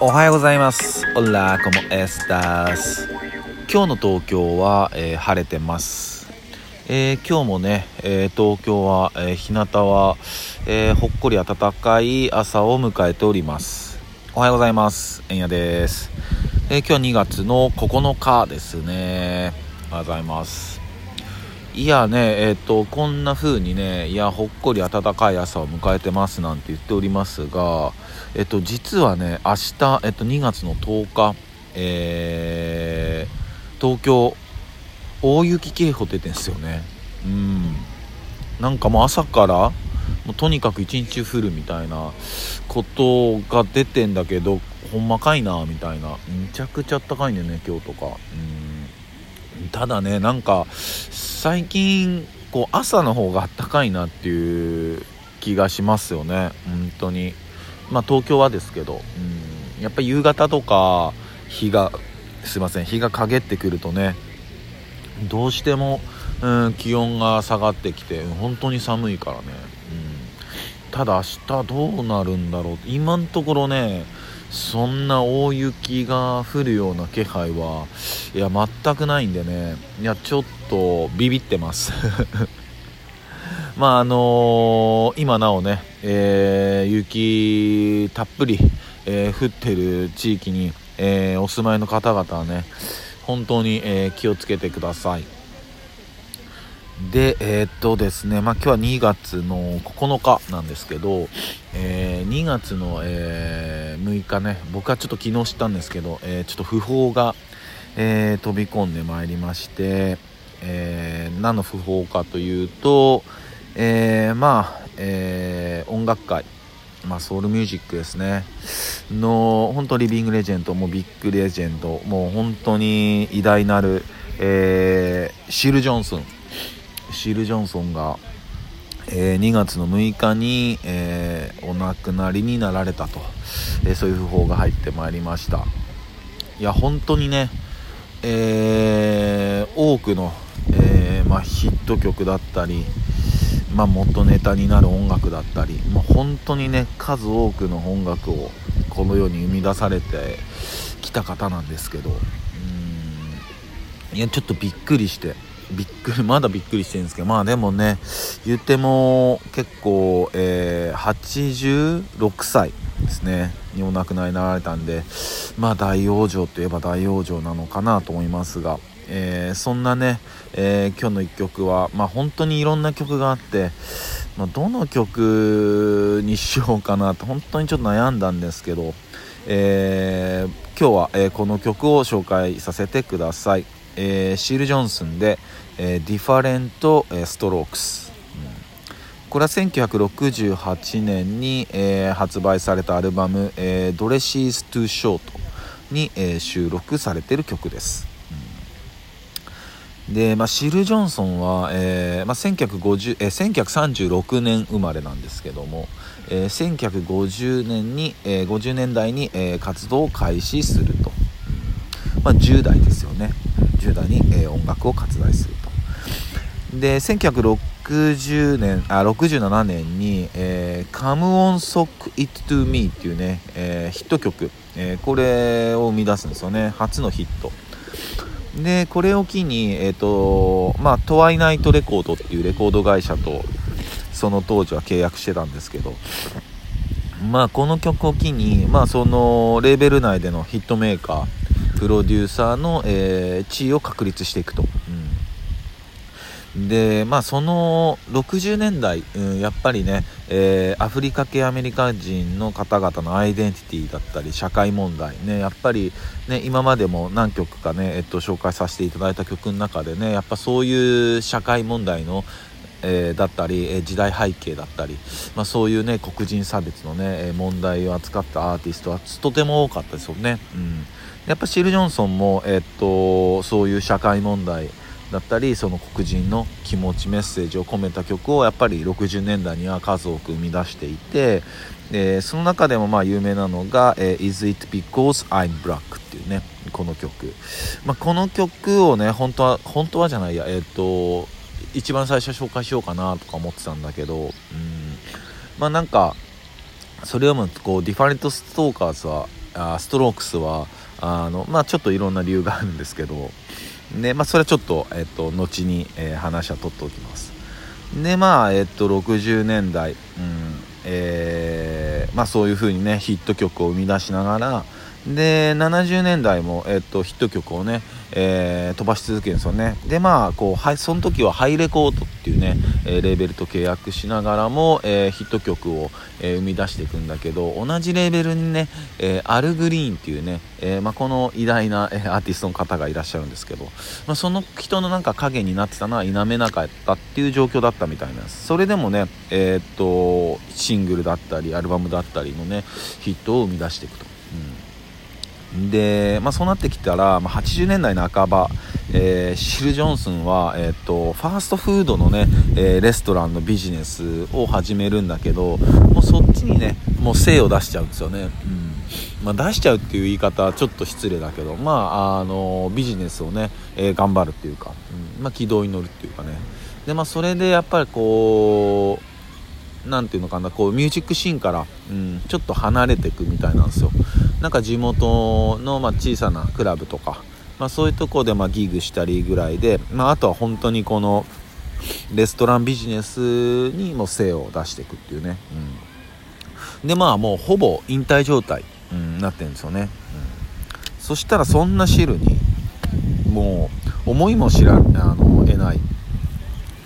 おはようございます。オラコモエスタス。今日の東京は、えー晴れてます。えー今日もね、えー東京は、えー日向は、えーほっこり暖かい朝を迎えております。おはようございます。えんやです。えー今日は2月の9日ですね。おはようございます。いやね、えっ、と、こんな風にね、いや、ほっこり暖かい朝を迎えてますなんて言っておりますが、えっ、と、実はね、明日、えっ、と、2月の10日、えー東京、大雪警報出てんすよね。うん。なんかもう朝から、もうとにかく一日降るみたいなことが出てんだけど、ほんまかいな、みたいな。めちゃくちゃ暖かいんだよね、今日とか。うん。ただねなんか最近こう朝の方が暖かいなっていう気がしますよね。本当に。まあ東京はですけど、うん、やっぱり夕方とか日がすいません日が陰ってくるとねどうしても、うん、気温が下がってきて本当に寒いからね、うん、ただ明日どうなるんだろう。今のところねそんな大雪が降るような気配はいや全くないんでね。いやちょっとビビってます。まああのー今なおね、えー雪たっぷり、えー降ってる地域に、えーお住まいの方々はね本当に、えー気をつけてください。でえーっとですねまあ今日は2月の9日なんですけど、えー2月の、えー6日ね。僕はちょっと昨日知ったんですけど、えーちょっと訃報が、えー飛び込んでまいりまして、えー何の訃報かというと、えーまあ、えー音楽界まあ、ソウルミュージックですね。の本当リビングレジェンドもうビッグレジェンドもう本当に偉大なる、えーシル・ジョンソン。シル・ジョンソンが、えー2月の6日に、えーお亡くなりになられたと、えーそういう訃報が入ってまいりました。いや本当にね、え多くの、えまあ、ヒット曲だったり、まあ、元ネタになる音楽だったり、まあ、本当にね数多くの音楽をこの世に生み出されてきた方なんですけどうんいやちょっとびっくりしてびっくり まだびっくりしてるんですけどまあでもね言っても結構、えー86歳ですね。にお亡くなりになられたんでまあ大往生といえば大往生なのかなと思いますが、えーそんなね、えー今日の一曲はまあ本当にいろんな曲があって、まあ、どの曲にしようかなと本当にちょっと悩んだんですけど、えー今日は、えーこの曲を紹介させてください、えー Syl Johnson で「えー、 Different えー Strokes」これは1968年に、えー発売されたアルバム「えー、ドレシーズ・トゥ・ショート」に、えー収録されている曲です、うん。で、まあ、シル・ジョンソンは、えーまあ、1950えー1936年生まれなんですけども、えー1950年に、えー50年代に、えー活動を開始すると、うん。まあ、10代ですよね。10代に、えー音楽を活動するで1960年あ67年に「えー Come on Sock It To Me」っていうね、えーヒット曲、えーこれを生み出すんですよね。初のヒット。でこれを機にえっ、とまあトワイナイトレコードっていうレコード会社とその当時は契約してたんですけど。まあこの曲を機にまあそのレーベル内でのヒットメーカープロデューサーの、えー地位を確立していくと、でまあその60年代、うんやっぱりね、えーアフリカ系アメリカ人の方々のアイデンティティだったり社会問題ねやっぱりね今までも何曲かね、えっと、紹介させていただいた曲の中でねやっぱそういう社会問題のえーだったり、えー時代背景だったり、まあ、そういうね黒人差別のね、え問題を扱ったアーティストはとても多かったですよね。うん、やっぱシル・ジョンソンも、えっとそういう社会問題だったりその黒人の気持ちメッセージを込めた曲をやっぱり60年代には数多く生み出していて、えーその中でもまあ有名なのが「えー Is It Because I'm Black」っていうねこの曲、まあ、この曲をね本当は本当はじゃないやえーと一番最初紹介しようかなとか思ってたんだけど、うん、まあなんかそれよりもこう Different Stalkers はあ Strokes はあの、まあ、ちょっといろんな理由があるんですけどで、まあ、それはちょっと、えっと、後に、えー、話は取っておきます。でまあえっと60年代、うんえーまあ、そういう風にねヒット曲を生み出しながらで70年代も、えっと、ヒット曲をね、えー、飛ばし続けるんですよね。でまあこうはいその時はハイレコードっていうね、えー、レーベルと契約しながらも、えー、ヒット曲を、え生み出していくんだけど同じレーベルにね、えアル・グリーンっていうね、えまあ、この偉大な、えアーティストの方がいらっしゃるんですけど、まあ、その人のなんか影になってたのは否めなかったっていう状況だったみたいなんです。それでもねえっとシングルだったりアルバムだったりのねヒットを生み出していくと。うん。で、まあ、そうなってきたら、まあ、80年代半ば、えー、シル・ジョンソンは、えー、っとファーストフードのね、えー、レストランのビジネスを始めるんだけどもうそっちにねもう精を出しちゃうんですよね、うん。まあ、出しちゃうっていう言い方はちょっと失礼だけど、まあ、あのビジネスをね、えー、頑張るっていうか、うん。まあ、軌道に乗るっていうかね。で、まあ、それでやっぱりこう何ていうのかなこうミュージックシーンから、うん、ちょっと離れていくみたいなんですよ。なんか地元の、まあ、小さなクラブとか、まあ、そういうとこで、まあ、ギグしたりぐらいで、まあ、あとは本当にこのレストランビジネスにも精を出していくっていうね、うん、でまあもうほぼ引退状態に、うん、なってるんですよね、うん、そしたらそんな汁にもう思いも知らあの得ない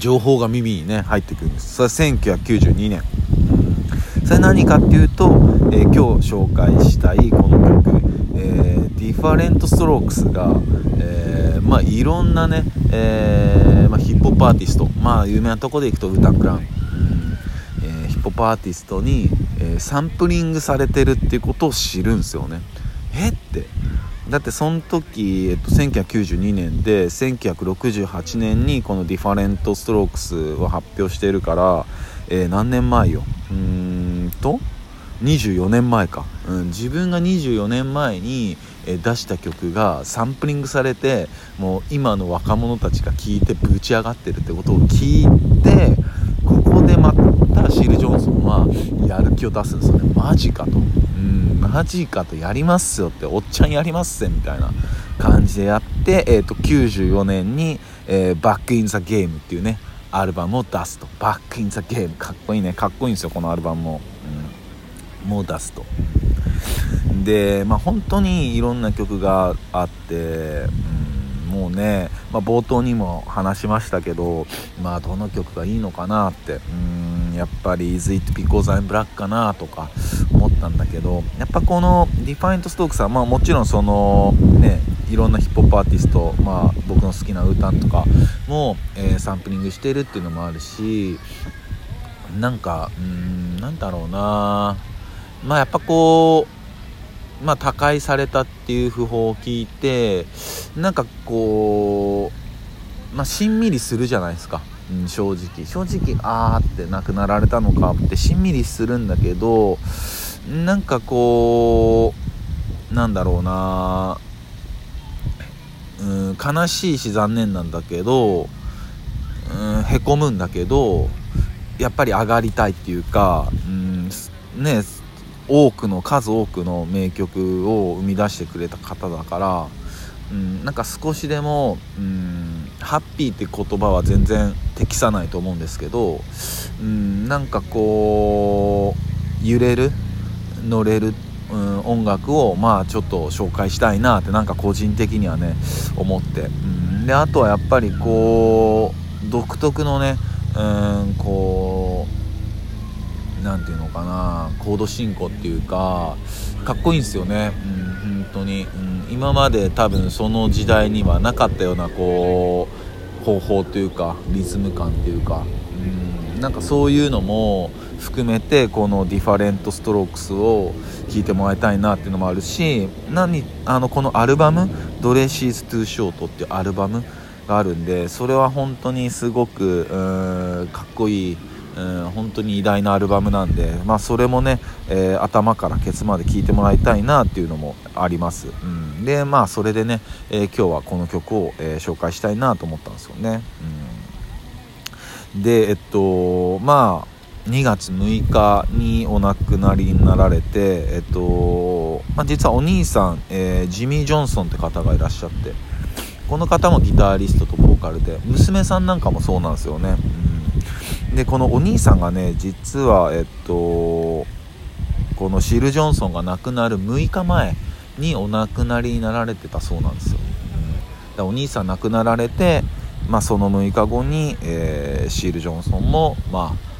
情報が耳にね入ってくるんです。それは1992年、それ何かっていうと、えー、今日紹介したいこの曲、えー、 Different Strokes が、えー、まあいろんなね、えまあ、ヒップホップアーティストまあ有名なとこでいくと Wu-Tang Clan、うん。えヒップホップアーティストに、えサンプリングされてるっていうことを知るんですよね。えって。だってその時、えっと、1992年で1968年にこの Different Strokes を発表しているから、えー、何年前よ？うーんと24年前か、うん、自分が24年前に、え出した曲がサンプリングされてもう今の若者たちが聴いてぶち上がってるってことを聞いてここでまたシール・ジョンソンはやる気を出すんですよね。マジかと。マジかとやりますよっておっちゃんやりますぜみたいな感じでやって、えーと、94年に、えー、 Back in the Game っていうねアルバムを出すと。 Back in the Game かっこいいね。かっこいいんですよこのアルバムも、うん、もう出すと。でまあ本当にいろんな曲があって、うんもうね、まあ、冒頭にも話しましたけど、まあ、どの曲がいいのかなってうんやっぱり「Is It Because I'm Black」かなとかったんだけどやっぱこの Different Strokes さ、まあ、もちろんそのねいろんなヒップホップアーティスト、まあ、僕の好きなウータンとかも、えー、サンプリングしてるっていうのもあるしなんかうんなんだろうな。まあやっぱこうまあ、他界されたっていう訃報を聞いてなんかこう、まあ、しんみりするじゃないですか、うん、正直。正直あーって亡くなられたのかってしんみりするんだけどなんかこうなんだろうな。うん悲しいし残念なんだけどうんへこむんだけどやっぱり上がりたいっていうかうんね多くの数多くの名曲を生み出してくれた方だから、うん、なんか少しでも、うん、ハッピーって言葉は全然適さないと思うんですけど、うん、なんかこう揺れる乗れる、うん、音楽をまあちょっと紹介したいなってなんか個人的にはね思って、うん、であとはやっぱりこう独特のね、うん、こう何ていうのかなコード進行っていうかかっこいいんですよね、うん、本当に、うん、今まで多分その時代にはなかったようなこう方法というかリズム感っていうか、うん、なんかそういうのも含めてこの Different Strokes を聴いてもらいたいなっていうのもあるし何あのこのアルバム「 Dresses Too Short」っていうアルバムがあるんでそれは本当にすごくかっこいいうん、本当に偉大なアルバムなんで、まあ、それもね、えー、頭からケツまで聴いてもらいたいなっていうのもあります、うん、でまあそれでね、えー、今日はこの曲を、えー、紹介したいなと思ったんですよね、うん、でえっとまあ2月6日にお亡くなりになられて、えっとまあ、実はお兄さん、えー、ジミー・ジョンソンって方がいらっしゃってこの方もギタリストとボーカルで娘さんなんかもそうなんですよね、うん、でこのお兄さんがね実はえっとこのシル・ジョンソンが亡くなる6日前にお亡くなりになられてたそうなんですよ、うん、お兄さん亡くなられてまあ、その6日後に、えー、シール・ジョンソンも、まあ、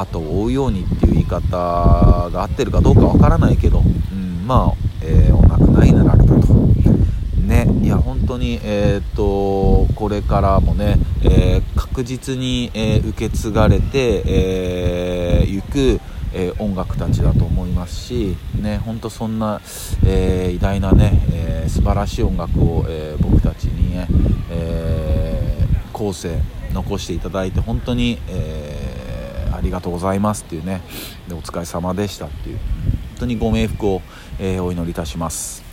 後を追うようにっていう言い方が合ってるかどうかわからないけど、うん、まあ、えー、お亡くなりになられたと。ね、いや本当に、えーと、これからもね、えー、確実に、えー、受け継がれて、えー、く、え音楽たちだと思いますし、ね、本当そんな、え偉大なね、え素晴らしい音楽を、え僕たちにね、え後世残していただいて本当に、え、ありがとうございますっていうね。でお疲れ様でしたっていう。本当にご冥福を、えー、お祈りいたします。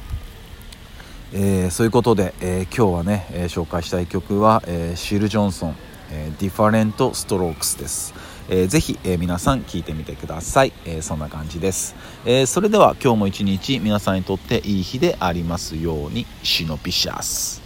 えー、そういうことで、えー、今日はね、えー、紹介したい曲は、えー、シル・ジョンソン、えー、 Different Strokes です、えー、ぜひ、えー、皆さん聴いてみてください、えー、そんな感じです、えー、それでは今日も一日皆さんにとっていい日でありますようにシノピシャス。